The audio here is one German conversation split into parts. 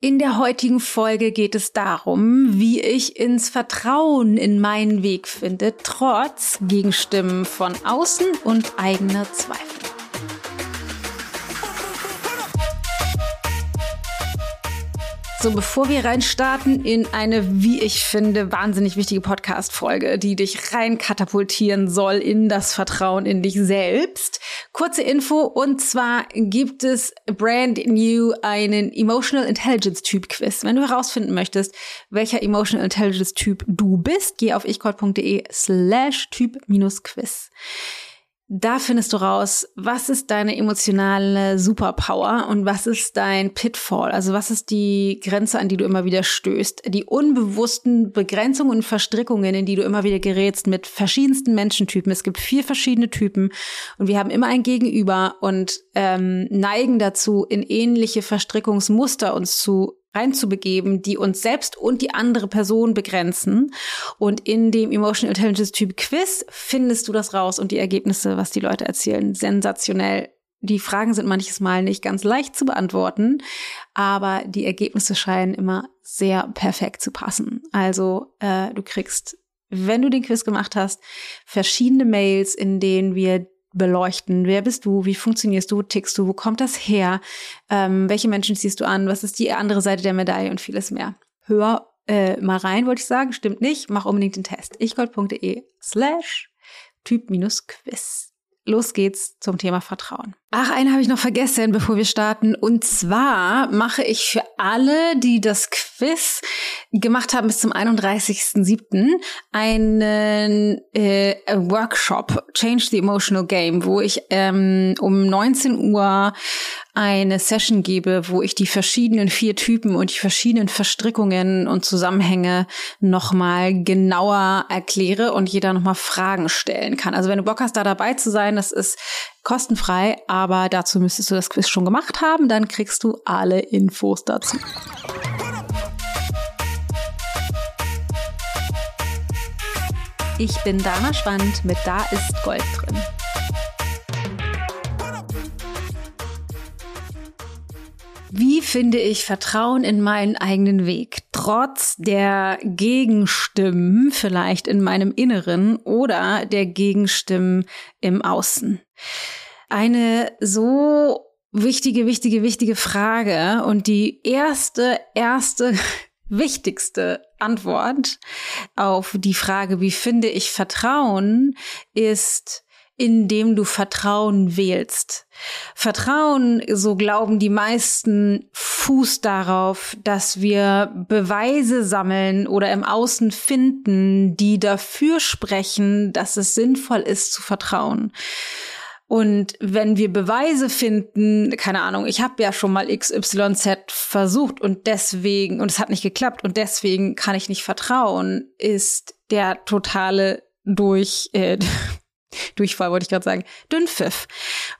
In der heutigen Folge geht es darum, wie ich ins Vertrauen in meinen Weg finde, trotz Gegenstimmen von außen und eigener Zweifel. So, bevor wir reinstarten in eine, wie ich finde, wahnsinnig wichtige Podcast-Folge, die dich rein katapultieren soll in das Vertrauen in dich selbst. Kurze Info, und zwar gibt es brand new einen Emotional Intelligence Typ Quiz. Wenn du herausfinden möchtest, welcher Emotional Intelligence Typ du bist, geh auf ichcode.de slash Typ-Quiz. Da findest du raus, was ist deine emotionale Superpower und was ist dein Pitfall? Also was ist die Grenze, an die du immer wieder stößt? Die unbewussten Begrenzungen und Verstrickungen, in die du immer wieder gerätst mit verschiedensten Menschentypen. Es gibt vier verschiedene Typen und wir haben immer ein Gegenüber und ähm, neigen dazu, in ähnliche Verstrickungsmuster uns zu reinzubegeben, die uns selbst und die andere Person begrenzen. Und in dem Emotional Intelligence Typ Quiz findest du das raus und die Ergebnisse, was die Leute erzählen, sensationell. Die Fragen sind manches Mal nicht ganz leicht zu beantworten, aber die Ergebnisse scheinen immer sehr perfekt zu passen. Also äh, du kriegst, wenn du den Quiz gemacht hast, verschiedene Mails, in denen wir beleuchten. Wer bist du? Wie funktionierst du? Tickst du? Wo kommt das her? Ähm, welche Menschen ziehst du an? Was ist die andere Seite der Medaille und vieles mehr? Hör äh, mal rein, wollte ich sagen. Stimmt nicht. Mach unbedingt den Test. ichgold.de slash Typ-Quiz. Los geht's zum Thema Vertrauen. Ach, eine habe ich noch vergessen, bevor wir starten. Und zwar mache ich für alle, die das Quiz gemacht haben bis zum 31.07. einen äh, Workshop Change the Emotional Game, wo ich ähm, um 19 Uhr eine Session gebe, wo ich die verschiedenen vier Typen und die verschiedenen Verstrickungen und Zusammenhänge nochmal genauer erkläre und jeder nochmal Fragen stellen kann. Also wenn du Bock hast, da dabei zu sein, das ist kostenfrei, aber dazu müsstest du das Quiz schon gemacht haben, dann kriegst du alle Infos dazu. Ich bin Dana Schwand mit Da ist Gold drin. Wie finde ich Vertrauen in meinen eigenen Weg, trotz der Gegenstimmen vielleicht in meinem Inneren oder der Gegenstimmen im Außen? Eine so wichtige, wichtige, wichtige Frage und die erste, erste, wichtigste Antwort auf die Frage, wie finde ich Vertrauen, ist, indem du Vertrauen wählst. Vertrauen, so glauben die meisten, fußt darauf, dass wir Beweise sammeln oder im Außen finden, die dafür sprechen, dass es sinnvoll ist zu vertrauen. Und wenn wir Beweise finden, keine Ahnung, ich habe ja schon mal XYZ versucht und deswegen, und es hat nicht geklappt und deswegen kann ich nicht vertrauen, ist der totale durch, äh, Durchfall wollte ich gerade sagen, Dünnpfiff.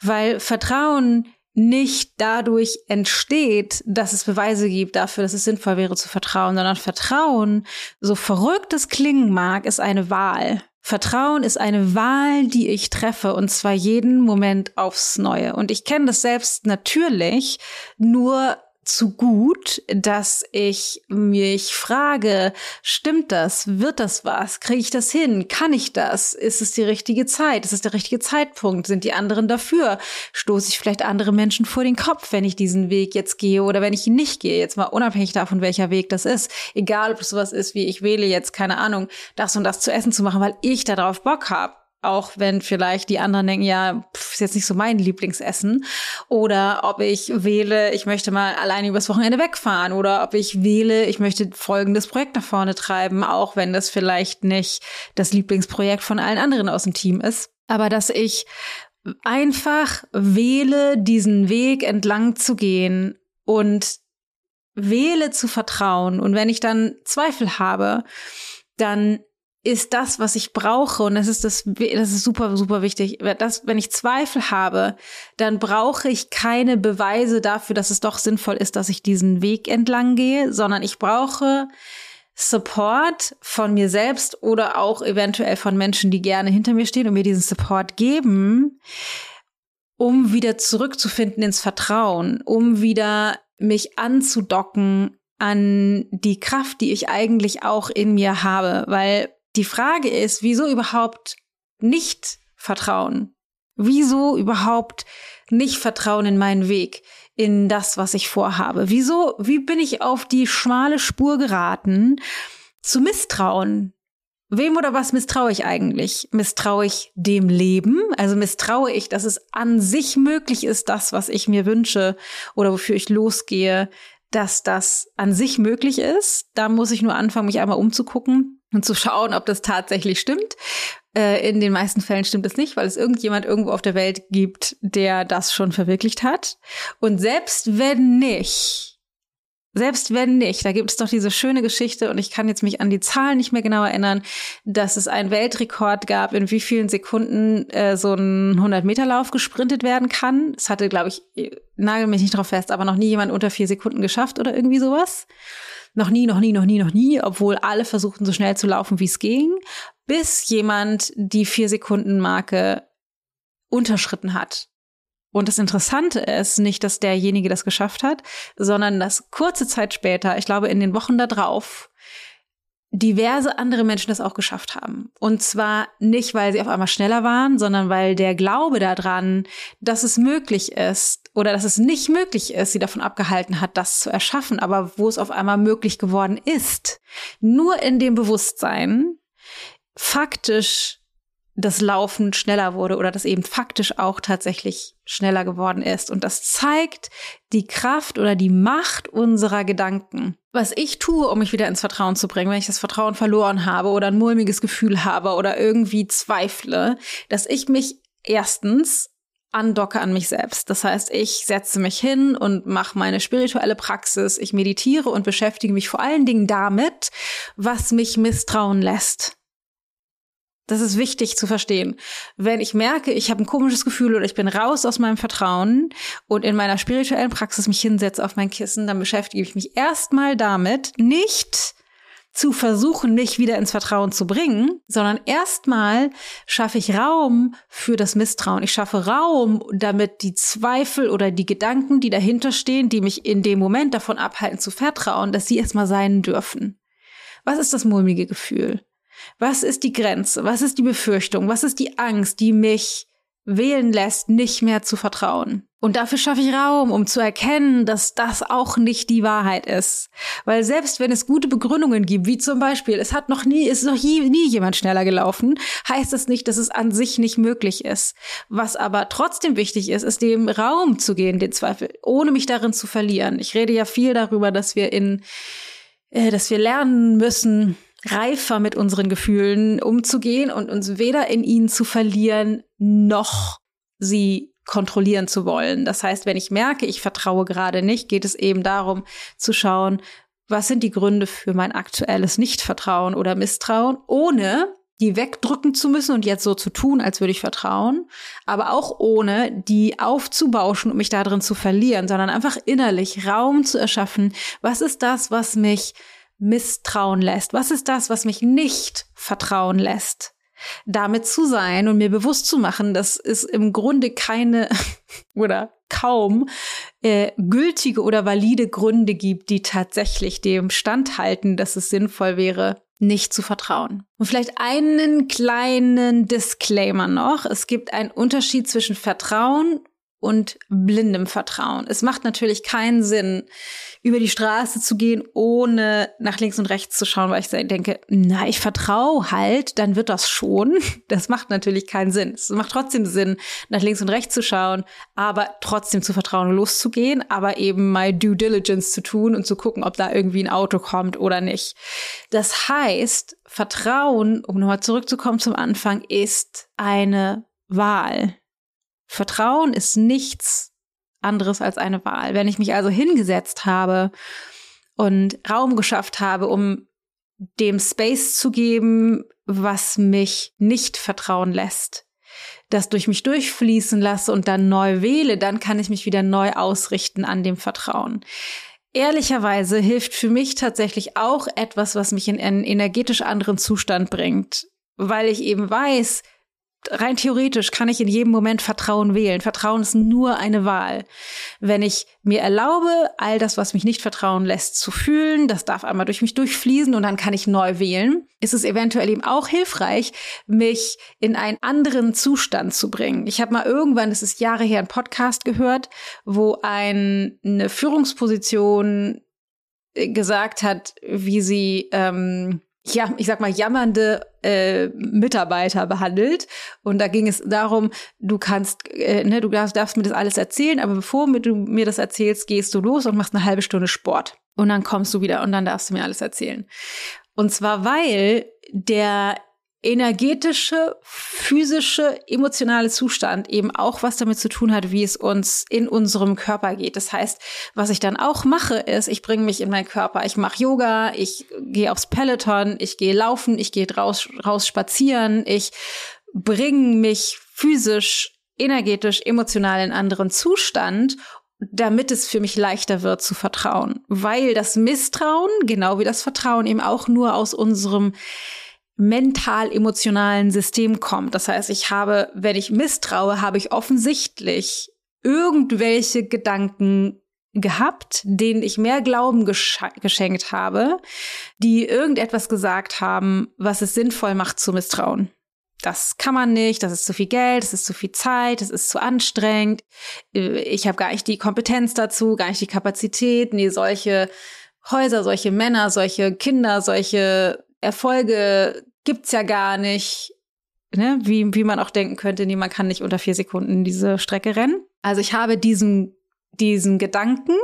Weil Vertrauen nicht dadurch entsteht, dass es Beweise gibt dafür, dass es sinnvoll wäre zu vertrauen, sondern Vertrauen, so verrückt es klingen mag, ist eine Wahl. Vertrauen ist eine Wahl, die ich treffe, und zwar jeden Moment aufs Neue. Und ich kenne das selbst natürlich nur zu gut, dass ich mich frage, stimmt das? Wird das was? Kriege ich das hin? Kann ich das? Ist es die richtige Zeit? Ist es der richtige Zeitpunkt? Sind die anderen dafür? Stoße ich vielleicht andere Menschen vor den Kopf, wenn ich diesen Weg jetzt gehe oder wenn ich ihn nicht gehe? Jetzt mal unabhängig davon, welcher Weg das ist. Egal, ob es sowas ist wie ich wähle jetzt, keine Ahnung, das und das zu essen zu machen, weil ich darauf Bock habe auch wenn vielleicht die anderen denken, ja, pff, ist jetzt nicht so mein Lieblingsessen. Oder ob ich wähle, ich möchte mal alleine übers Wochenende wegfahren. Oder ob ich wähle, ich möchte folgendes Projekt nach vorne treiben, auch wenn das vielleicht nicht das Lieblingsprojekt von allen anderen aus dem Team ist. Aber dass ich einfach wähle, diesen Weg entlang zu gehen und wähle zu vertrauen. Und wenn ich dann Zweifel habe, dann ist das, was ich brauche. Und das ist das, das ist super, super wichtig. Das, wenn ich Zweifel habe, dann brauche ich keine Beweise dafür, dass es doch sinnvoll ist, dass ich diesen Weg entlang gehe, sondern ich brauche Support von mir selbst oder auch eventuell von Menschen, die gerne hinter mir stehen und mir diesen Support geben, um wieder zurückzufinden ins Vertrauen, um wieder mich anzudocken an die Kraft, die ich eigentlich auch in mir habe, weil die Frage ist, wieso überhaupt nicht vertrauen? Wieso überhaupt nicht vertrauen in meinen Weg, in das, was ich vorhabe? Wieso, wie bin ich auf die schmale Spur geraten, zu misstrauen? Wem oder was misstraue ich eigentlich? Misstraue ich dem Leben? Also misstraue ich, dass es an sich möglich ist, das, was ich mir wünsche oder wofür ich losgehe, dass das an sich möglich ist. Da muss ich nur anfangen, mich einmal umzugucken und zu schauen, ob das tatsächlich stimmt. Äh, in den meisten Fällen stimmt es nicht, weil es irgendjemand irgendwo auf der Welt gibt, der das schon verwirklicht hat. Und selbst wenn nicht, selbst wenn nicht, da gibt es doch diese schöne Geschichte und ich kann jetzt mich an die Zahlen nicht mehr genau erinnern, dass es einen Weltrekord gab, in wie vielen Sekunden äh, so ein 100-Meter-Lauf gesprintet werden kann. Es hatte, glaube ich, nagel mich nicht drauf fest, aber noch nie jemand unter vier Sekunden geschafft oder irgendwie sowas. Noch nie, noch nie, noch nie, noch nie, obwohl alle versuchten so schnell zu laufen, wie es ging, bis jemand die vier Sekunden Marke unterschritten hat. Und das Interessante ist nicht, dass derjenige das geschafft hat, sondern dass kurze Zeit später, ich glaube in den Wochen darauf, diverse andere Menschen das auch geschafft haben. Und zwar nicht, weil sie auf einmal schneller waren, sondern weil der Glaube daran, dass es möglich ist oder dass es nicht möglich ist, sie davon abgehalten hat, das zu erschaffen, aber wo es auf einmal möglich geworden ist. Nur in dem Bewusstsein, faktisch das Laufen schneller wurde oder das eben faktisch auch tatsächlich schneller geworden ist. Und das zeigt die Kraft oder die Macht unserer Gedanken. Was ich tue, um mich wieder ins Vertrauen zu bringen, wenn ich das Vertrauen verloren habe oder ein mulmiges Gefühl habe oder irgendwie zweifle, dass ich mich erstens andocke an mich selbst. Das heißt, ich setze mich hin und mache meine spirituelle Praxis, ich meditiere und beschäftige mich vor allen Dingen damit, was mich misstrauen lässt. Das ist wichtig zu verstehen. Wenn ich merke, ich habe ein komisches Gefühl oder ich bin raus aus meinem Vertrauen und in meiner spirituellen Praxis mich hinsetze auf mein Kissen, dann beschäftige ich mich erstmal damit, nicht zu versuchen, mich wieder ins Vertrauen zu bringen, sondern erstmal schaffe ich Raum für das Misstrauen. Ich schaffe Raum, damit die Zweifel oder die Gedanken, die dahinter stehen, die mich in dem Moment davon abhalten zu vertrauen, dass sie erstmal sein dürfen. Was ist das mulmige Gefühl? Was ist die Grenze? Was ist die Befürchtung? Was ist die Angst, die mich wählen lässt, nicht mehr zu vertrauen? Und dafür schaffe ich Raum, um zu erkennen, dass das auch nicht die Wahrheit ist. Weil selbst wenn es gute Begründungen gibt, wie zum Beispiel, es hat noch nie, ist noch nie, nie jemand schneller gelaufen, heißt das nicht, dass es an sich nicht möglich ist. Was aber trotzdem wichtig ist, ist dem Raum zu gehen, den Zweifel, ohne mich darin zu verlieren. Ich rede ja viel darüber, dass wir in, äh, dass wir lernen müssen, reifer mit unseren Gefühlen umzugehen und uns weder in ihnen zu verlieren, noch sie kontrollieren zu wollen. Das heißt, wenn ich merke, ich vertraue gerade nicht, geht es eben darum zu schauen, was sind die Gründe für mein aktuelles Nichtvertrauen oder Misstrauen, ohne die wegdrücken zu müssen und jetzt so zu tun, als würde ich vertrauen, aber auch ohne die aufzubauschen und mich darin zu verlieren, sondern einfach innerlich Raum zu erschaffen. Was ist das, was mich misstrauen lässt? Was ist das, was mich nicht vertrauen lässt? Damit zu sein und mir bewusst zu machen, dass es im Grunde keine oder kaum äh, gültige oder valide Gründe gibt, die tatsächlich dem standhalten, dass es sinnvoll wäre, nicht zu vertrauen. Und vielleicht einen kleinen Disclaimer noch. Es gibt einen Unterschied zwischen Vertrauen und blindem Vertrauen. Es macht natürlich keinen Sinn, über die Straße zu gehen, ohne nach links und rechts zu schauen, weil ich denke, na, ich vertraue halt, dann wird das schon. Das macht natürlich keinen Sinn. Es macht trotzdem Sinn, nach links und rechts zu schauen, aber trotzdem zu vertrauen und loszugehen, aber eben my due diligence zu tun und zu gucken, ob da irgendwie ein Auto kommt oder nicht. Das heißt, Vertrauen, um nochmal zurückzukommen zum Anfang, ist eine Wahl. Vertrauen ist nichts anderes als eine Wahl. Wenn ich mich also hingesetzt habe und Raum geschafft habe, um dem Space zu geben, was mich nicht vertrauen lässt, das durch mich durchfließen lasse und dann neu wähle, dann kann ich mich wieder neu ausrichten an dem Vertrauen. Ehrlicherweise hilft für mich tatsächlich auch etwas, was mich in einen energetisch anderen Zustand bringt, weil ich eben weiß, rein theoretisch kann ich in jedem Moment Vertrauen wählen. Vertrauen ist nur eine Wahl. Wenn ich mir erlaube, all das, was mich nicht vertrauen lässt, zu fühlen, das darf einmal durch mich durchfließen und dann kann ich neu wählen, ist es eventuell eben auch hilfreich, mich in einen anderen Zustand zu bringen. Ich habe mal irgendwann, das ist Jahre her, einen Podcast gehört, wo ein, eine Führungsposition äh, gesagt hat, wie sie ähm, ja, ich sag mal, jammernde äh, Mitarbeiter behandelt. Und da ging es darum, du kannst, äh, ne, du darfst, darfst mir das alles erzählen, aber bevor du mir das erzählst, gehst du los und machst eine halbe Stunde Sport. Und dann kommst du wieder und dann darfst du mir alles erzählen. Und zwar, weil der energetische, physische, emotionale Zustand eben auch was damit zu tun hat, wie es uns in unserem Körper geht. Das heißt, was ich dann auch mache, ist, ich bringe mich in meinen Körper. Ich mache Yoga, ich gehe aufs Peloton, ich gehe laufen, ich gehe raus, raus spazieren, ich bringe mich physisch, energetisch, emotional in anderen Zustand damit es für mich leichter wird zu vertrauen. Weil das Misstrauen, genau wie das Vertrauen, eben auch nur aus unserem mental-emotionalen System kommt. Das heißt, ich habe, wenn ich misstraue, habe ich offensichtlich irgendwelche Gedanken gehabt, denen ich mehr Glauben geschenkt habe, die irgendetwas gesagt haben, was es sinnvoll macht zu misstrauen. Das kann man nicht, das ist zu viel Geld, das ist zu viel Zeit, das ist zu anstrengend. Ich habe gar nicht die Kompetenz dazu, gar nicht die Kapazität. Nee, solche Häuser, solche Männer, solche Kinder, solche Erfolge gibt's ja gar nicht, ne? wie, wie man auch denken könnte, nee, man kann nicht unter vier Sekunden diese Strecke rennen. Also ich habe diesen, diesen Gedanken,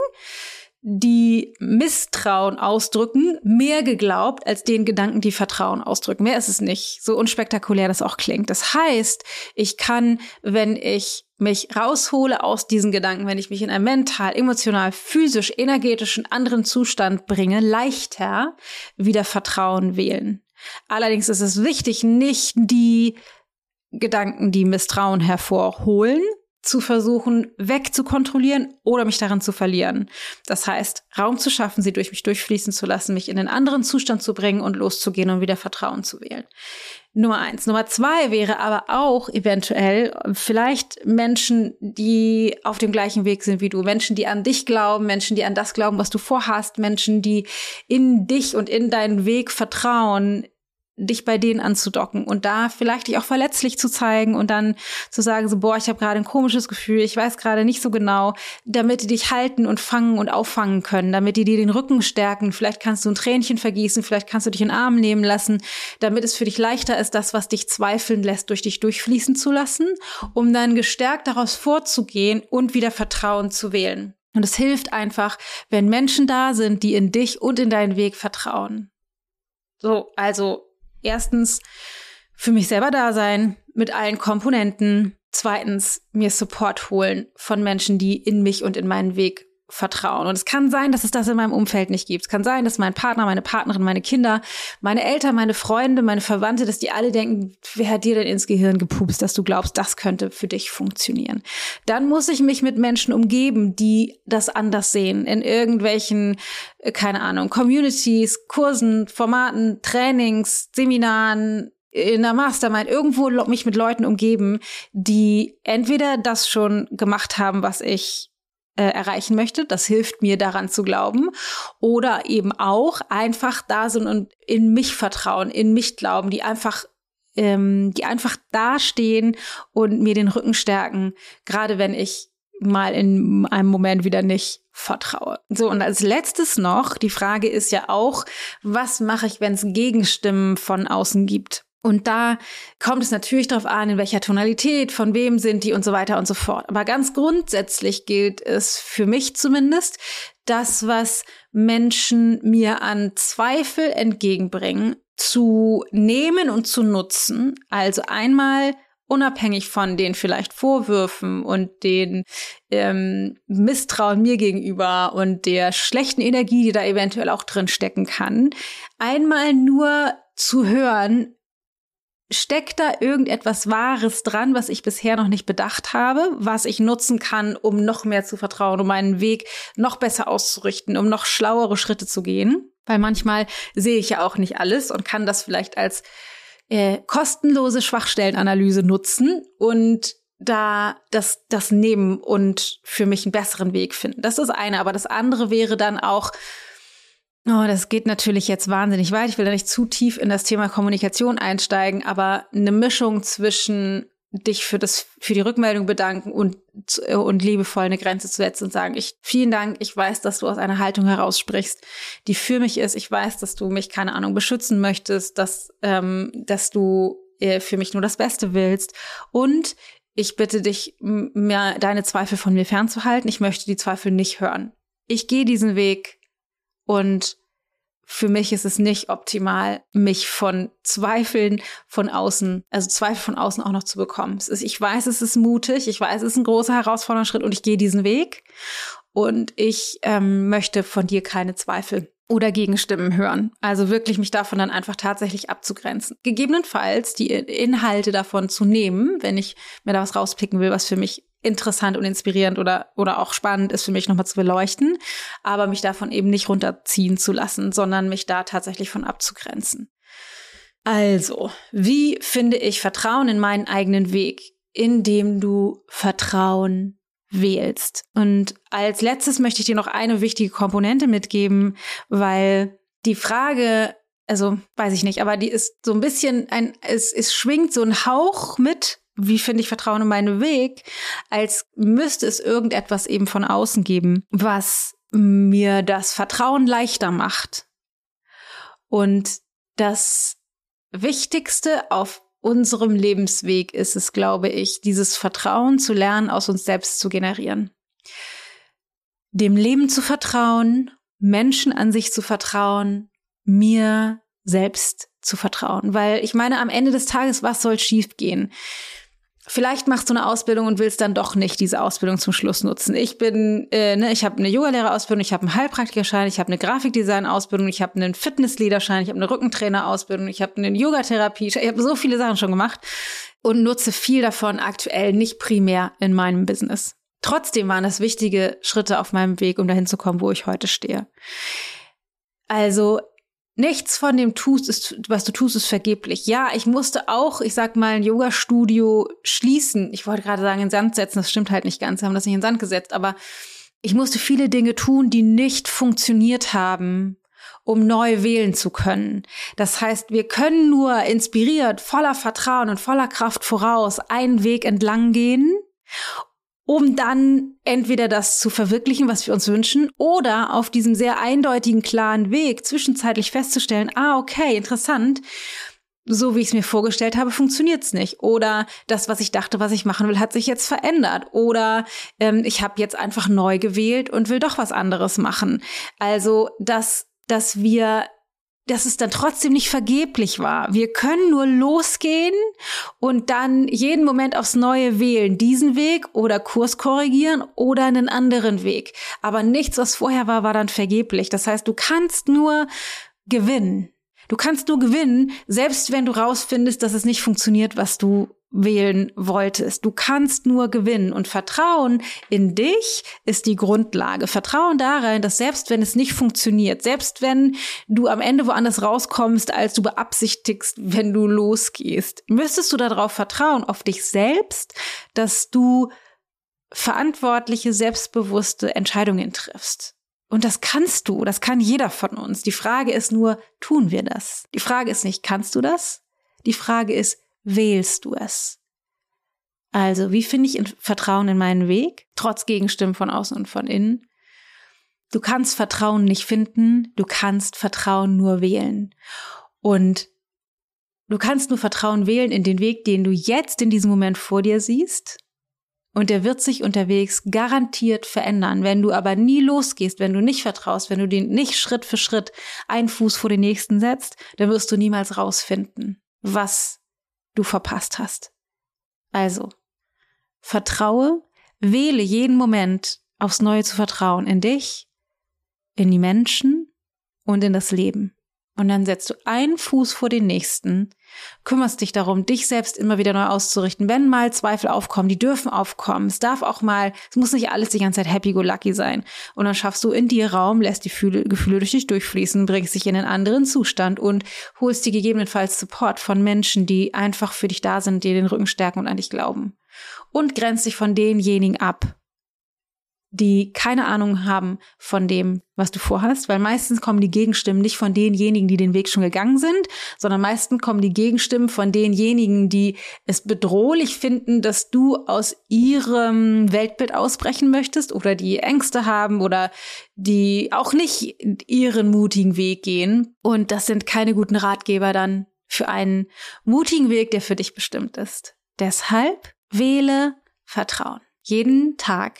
die Misstrauen ausdrücken, mehr geglaubt als den Gedanken, die Vertrauen ausdrücken. Mehr ist es nicht, so unspektakulär das auch klingt. Das heißt, ich kann, wenn ich mich raushole aus diesen Gedanken, wenn ich mich in einen mental, emotional, physisch, energetischen anderen Zustand bringe, leichter wieder Vertrauen wählen. Allerdings ist es wichtig, nicht die Gedanken, die Misstrauen hervorholen, zu versuchen wegzukontrollieren oder mich daran zu verlieren. Das heißt, Raum zu schaffen, sie durch mich durchfließen zu lassen, mich in einen anderen Zustand zu bringen und loszugehen und wieder Vertrauen zu wählen. Nummer eins. Nummer zwei wäre aber auch eventuell vielleicht Menschen, die auf dem gleichen Weg sind wie du. Menschen, die an dich glauben, Menschen, die an das glauben, was du vorhast, Menschen, die in dich und in deinen Weg vertrauen, dich bei denen anzudocken und da vielleicht dich auch verletzlich zu zeigen und dann zu sagen so boah ich habe gerade ein komisches Gefühl ich weiß gerade nicht so genau damit die dich halten und fangen und auffangen können damit die dir den Rücken stärken. Vielleicht kannst du ein Tränchen vergießen vielleicht kannst du dich in den Arm nehmen lassen damit es für dich leichter ist das was dich zweifeln lässt durch dich durchfließen zu lassen um dann gestärkt daraus vorzugehen und wieder Vertrauen zu wählen. Und es hilft einfach wenn Menschen da sind die in dich und in deinen Weg vertrauen. So also erstens für mich selber da sein mit allen Komponenten. Zweitens mir Support holen von Menschen, die in mich und in meinen Weg vertrauen. Und es kann sein, dass es das in meinem Umfeld nicht gibt. Es kann sein, dass mein Partner, meine Partnerin, meine Kinder, meine Eltern, meine Freunde, meine Verwandte, dass die alle denken, wer hat dir denn ins Gehirn gepupst, dass du glaubst, das könnte für dich funktionieren. Dann muss ich mich mit Menschen umgeben, die das anders sehen. In irgendwelchen, äh, keine Ahnung, Communities, Kursen, Formaten, Trainings, Seminaren, in der Mastermind irgendwo mich mit Leuten umgeben, die entweder das schon gemacht haben, was ich äh, erreichen möchte. Das hilft mir daran zu glauben. Oder eben auch einfach da sind und in mich vertrauen, in mich glauben, die einfach ähm, die einfach dastehen und mir den Rücken stärken, gerade wenn ich mal in einem Moment wieder nicht vertraue. So, und als letztes noch, die Frage ist ja auch, was mache ich, wenn es Gegenstimmen von außen gibt? Und da kommt es natürlich darauf an, in welcher Tonalität, von wem sind die und so weiter und so fort. Aber ganz grundsätzlich gilt es für mich zumindest, das, was Menschen mir an Zweifel entgegenbringen, zu nehmen und zu nutzen. Also einmal unabhängig von den vielleicht Vorwürfen und den ähm, Misstrauen mir gegenüber und der schlechten Energie, die da eventuell auch drin stecken kann, einmal nur zu hören, steckt da irgendetwas Wahres dran, was ich bisher noch nicht bedacht habe, was ich nutzen kann, um noch mehr zu vertrauen, um meinen Weg noch besser auszurichten, um noch schlauere Schritte zu gehen? Weil manchmal sehe ich ja auch nicht alles und kann das vielleicht als äh, kostenlose Schwachstellenanalyse nutzen und da das, das nehmen und für mich einen besseren Weg finden. Das ist eine. Aber das andere wäre dann auch, oh, das geht natürlich jetzt wahnsinnig weit. Ich will da nicht zu tief in das Thema Kommunikation einsteigen, aber eine Mischung zwischen dich für das, für die Rückmeldung bedanken und, und liebevoll eine Grenze zu setzen und sagen, ich, vielen Dank, ich weiß, dass du aus einer Haltung heraus sprichst, die für mich ist. Ich weiß, dass du mich, keine Ahnung, beschützen möchtest, dass, ähm, dass du äh, für mich nur das Beste willst. Und ich bitte dich, mir deine Zweifel von mir fernzuhalten. Ich möchte die Zweifel nicht hören. Ich gehe diesen Weg und für mich ist es nicht optimal, mich von Zweifeln von außen, also Zweifel von außen auch noch zu bekommen. Ist, ich weiß, es ist mutig, ich weiß, es ist ein großer herausfordernder Schritt und ich gehe diesen Weg. Und ich ähm, möchte von dir keine Zweifel oder Gegenstimmen hören. Also wirklich mich davon dann einfach tatsächlich abzugrenzen. Gegebenenfalls die Inhalte davon zu nehmen, wenn ich mir da was rauspicken will, was für mich interessant und inspirierend oder, oder auch spannend ist für mich nochmal zu beleuchten, aber mich davon eben nicht runterziehen zu lassen, sondern mich da tatsächlich von abzugrenzen. Also, wie finde ich Vertrauen in meinen eigenen Weg, indem du Vertrauen wählst? Und als letztes möchte ich dir noch eine wichtige Komponente mitgeben, weil die Frage, also weiß ich nicht, aber die ist so ein bisschen ein, es, es schwingt so ein Hauch mit, wie finde ich Vertrauen in meinen Weg, als müsste es irgendetwas eben von außen geben, was mir das Vertrauen leichter macht. Und das Wichtigste auf unserem Lebensweg ist es, glaube ich, dieses Vertrauen zu lernen, aus uns selbst zu generieren. Dem Leben zu vertrauen, Menschen an sich zu vertrauen, mir selbst zu vertrauen. Weil ich meine, am Ende des Tages, was soll schiefgehen? Vielleicht machst du eine Ausbildung und willst dann doch nicht diese Ausbildung zum Schluss nutzen. Ich bin, äh, ne, ich habe eine Yogalehrerausbildung, ich habe einen Heilpraktikerschein, ich habe eine Grafikdesign-Ausbildung, ich habe einen Fitnessleaderschein, ich habe eine Rückentrainer-Ausbildung, ich habe eine Yogatherapie, ich habe so viele Sachen schon gemacht und nutze viel davon aktuell nicht primär in meinem Business. Trotzdem waren das wichtige Schritte auf meinem Weg, um dahin zu kommen, wo ich heute stehe. Also Nichts von dem tust, ist, was du tust, ist vergeblich. Ja, ich musste auch, ich sag mal, ein Yoga-Studio schließen. Ich wollte gerade sagen, in Sand setzen. Das stimmt halt nicht ganz. Wir haben das nicht in Sand gesetzt. Aber ich musste viele Dinge tun, die nicht funktioniert haben, um neu wählen zu können. Das heißt, wir können nur inspiriert, voller Vertrauen und voller Kraft voraus einen Weg entlang gehen um dann entweder das zu verwirklichen, was wir uns wünschen, oder auf diesem sehr eindeutigen, klaren Weg zwischenzeitlich festzustellen, ah, okay, interessant, so wie ich es mir vorgestellt habe, funktioniert es nicht. Oder das, was ich dachte, was ich machen will, hat sich jetzt verändert. Oder ähm, ich habe jetzt einfach neu gewählt und will doch was anderes machen. Also, dass, dass wir dass es dann trotzdem nicht vergeblich war. Wir können nur losgehen und dann jeden Moment aufs Neue wählen, diesen Weg oder Kurs korrigieren oder einen anderen Weg. Aber nichts, was vorher war, war dann vergeblich. Das heißt, du kannst nur gewinnen. Du kannst nur gewinnen, selbst wenn du rausfindest, dass es nicht funktioniert, was du wählen wolltest. Du kannst nur gewinnen und Vertrauen in dich ist die Grundlage. Vertrauen darin, dass selbst wenn es nicht funktioniert, selbst wenn du am Ende woanders rauskommst, als du beabsichtigst, wenn du losgehst, müsstest du darauf vertrauen, auf dich selbst, dass du verantwortliche, selbstbewusste Entscheidungen triffst. Und das kannst du, das kann jeder von uns. Die Frage ist nur, tun wir das? Die Frage ist nicht, kannst du das? Die Frage ist, wählst du es? Also, wie finde ich Vertrauen in meinen Weg, trotz Gegenstimmen von außen und von innen? Du kannst Vertrauen nicht finden, du kannst Vertrauen nur wählen. Und du kannst nur Vertrauen wählen in den Weg, den du jetzt in diesem Moment vor dir siehst. Und der wird sich unterwegs garantiert verändern. Wenn du aber nie losgehst, wenn du nicht vertraust, wenn du den nicht Schritt für Schritt einen Fuß vor den nächsten setzt, dann wirst du niemals rausfinden, was du verpasst hast. Also, vertraue, wähle jeden Moment aufs Neue zu vertrauen in dich, in die Menschen und in das Leben. Und dann setzt du einen Fuß vor den nächsten, kümmerst dich darum, dich selbst immer wieder neu auszurichten. Wenn mal Zweifel aufkommen, die dürfen aufkommen. Es darf auch mal, es muss nicht alles die ganze Zeit happy-go-lucky sein. Und dann schaffst du in dir Raum, lässt die Gefühle, Gefühle durch dich durchfließen, bringst dich in einen anderen Zustand und holst dir gegebenenfalls Support von Menschen, die einfach für dich da sind, dir den Rücken stärken und an dich glauben. Und grenzt dich von denjenigen ab, die keine Ahnung haben von dem, was du vorhast, weil meistens kommen die Gegenstimmen nicht von denjenigen, die den Weg schon gegangen sind, sondern meistens kommen die Gegenstimmen von denjenigen, die es bedrohlich finden, dass du aus ihrem Weltbild ausbrechen möchtest oder die Ängste haben oder die auch nicht ihren mutigen Weg gehen. Und das sind keine guten Ratgeber dann für einen mutigen Weg, der für dich bestimmt ist. Deshalb wähle Vertrauen. Jeden Tag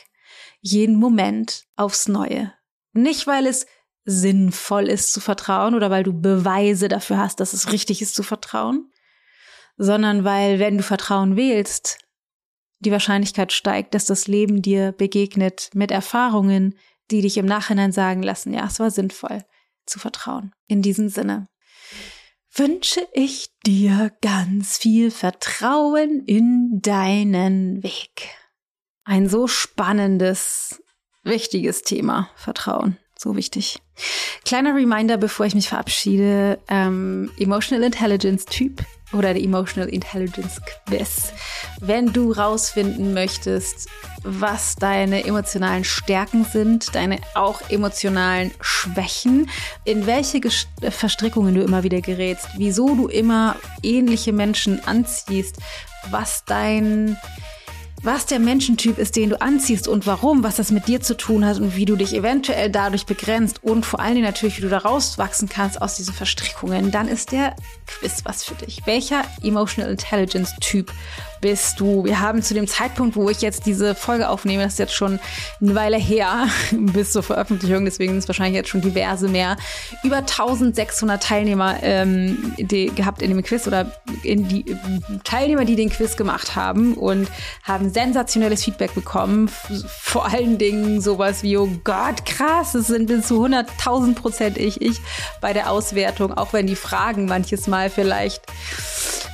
jeden Moment aufs Neue. Nicht, weil es sinnvoll ist zu vertrauen oder weil du Beweise dafür hast, dass es richtig ist zu vertrauen, sondern weil, wenn du Vertrauen wählst, die Wahrscheinlichkeit steigt, dass das Leben dir begegnet mit Erfahrungen, die dich im Nachhinein sagen lassen, ja, es war sinnvoll zu vertrauen. In diesem Sinne wünsche ich dir ganz viel Vertrauen in deinen Weg. Ein so spannendes, wichtiges Thema, Vertrauen. So wichtig. Kleiner Reminder, bevor ich mich verabschiede. Ähm, Emotional Intelligence Typ oder der Emotional Intelligence Quiz. Wenn du rausfinden möchtest, was deine emotionalen Stärken sind, deine auch emotionalen Schwächen, in welche Gest Verstrickungen du immer wieder gerätst, wieso du immer ähnliche Menschen anziehst, was dein was der Menschentyp ist, den du anziehst und warum, was das mit dir zu tun hat und wie du dich eventuell dadurch begrenzt und vor allen Dingen natürlich, wie du da rauswachsen kannst aus diesen Verstrickungen, dann ist der Quiz was für dich. Welcher Emotional Intelligence Typ bist du? Wir haben zu dem Zeitpunkt, wo ich jetzt diese Folge aufnehme, das ist jetzt schon eine Weile her, bis zur Veröffentlichung, deswegen sind es wahrscheinlich jetzt schon diverse mehr, über 1600 Teilnehmer ähm, gehabt in dem Quiz oder in die Teilnehmer, die den Quiz gemacht haben und haben sensationelles Feedback bekommen. Vor allen Dingen sowas wie, oh Gott, krass, es sind bis zu 100.000 Prozent ich, ich bei der Auswertung, auch wenn die Fragen manches Mal vielleicht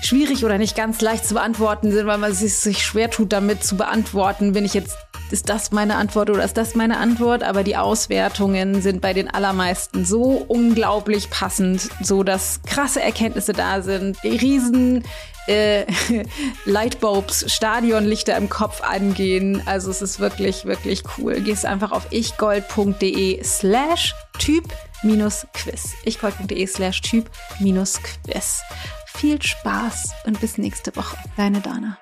schwierig oder nicht ganz leicht zu beantworten sind, weil man sich, sich schwer tut, damit zu beantworten, bin ich jetzt ist das meine Antwort oder ist das meine Antwort? Aber die Auswertungen sind bei den allermeisten so unglaublich passend, so dass krasse Erkenntnisse da sind, riesen äh, Lightbulbs, Stadionlichter im Kopf angehen. Also es ist wirklich, wirklich cool. Gehst einfach auf ichgold.de slash Typ minus Quiz. ichgold.de slash Typ minus Quiz. Viel Spaß und bis nächste Woche. Deine Dana.